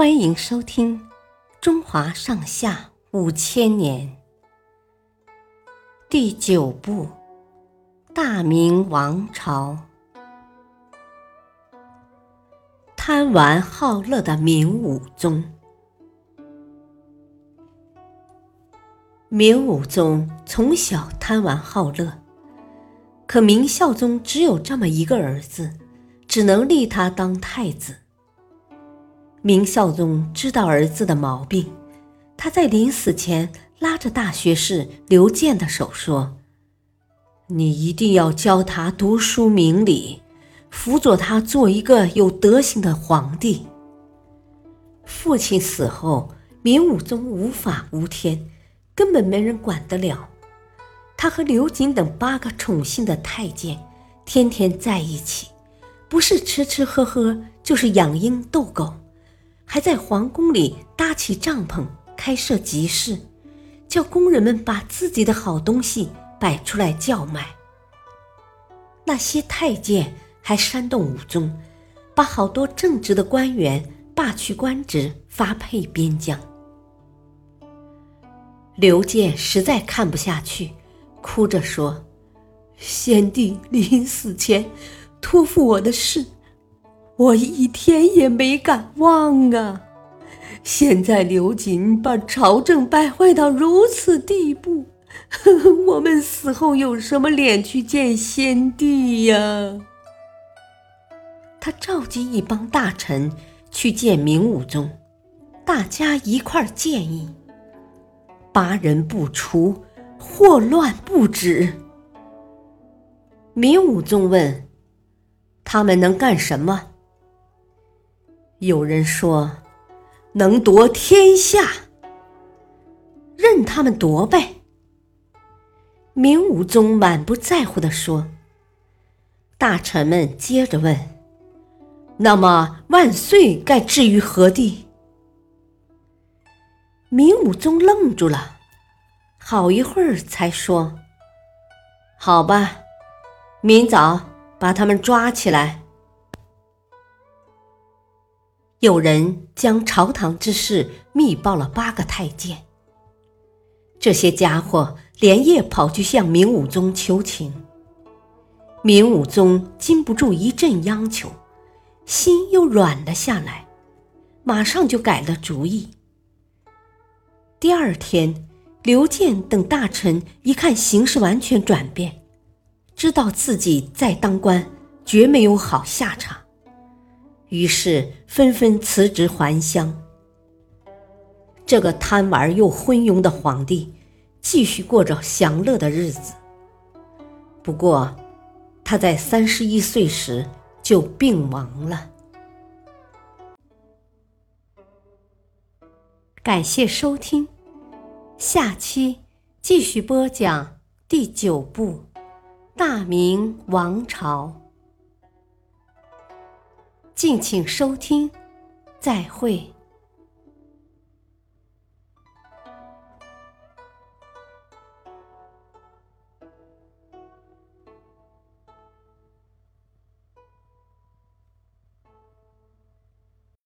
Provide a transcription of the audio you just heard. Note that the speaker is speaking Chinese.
欢迎收听《中华上下五千年》第九部《大明王朝》。贪玩好乐的明武宗。明武宗从小贪玩好乐，可明孝宗只有这么一个儿子，只能立他当太子。明孝宗知道儿子的毛病，他在临死前拉着大学士刘建的手说：“你一定要教他读书明理，辅佐他做一个有德行的皇帝。”父亲死后，明武宗无法无天，根本没人管得了。他和刘瑾等八个宠幸的太监天天在一起，不是吃吃喝喝，就是养鹰逗狗。还在皇宫里搭起帐篷，开设集市，叫工人们把自己的好东西摆出来叫卖。那些太监还煽动武宗，把好多正直的官员罢去官职，发配边疆。刘建实在看不下去，哭着说：“先帝临死前托付我的事。”我一天也没敢忘啊！现在刘瑾把朝政败坏到如此地步，呵 呵我们死后有什么脸去见先帝呀？他召集一帮大臣去见明武宗，大家一块儿建议：八人不出，祸乱不止。明武宗问：“他们能干什么？”有人说：“能夺天下，任他们夺呗。”明武宗满不在乎的说。大臣们接着问：“那么万岁该置于何地？”明武宗愣住了，好一会儿才说：“好吧，明早把他们抓起来。”有人将朝堂之事密报了八个太监，这些家伙连夜跑去向明武宗求情。明武宗禁不住一阵央求，心又软了下来，马上就改了主意。第二天，刘建等大臣一看形势完全转变，知道自己再当官绝没有好下场。于是纷纷辞职还乡。这个贪玩又昏庸的皇帝，继续过着享乐的日子。不过，他在三十一岁时就病亡了。感谢收听，下期继续播讲第九部《大明王朝》。敬请收听，再会。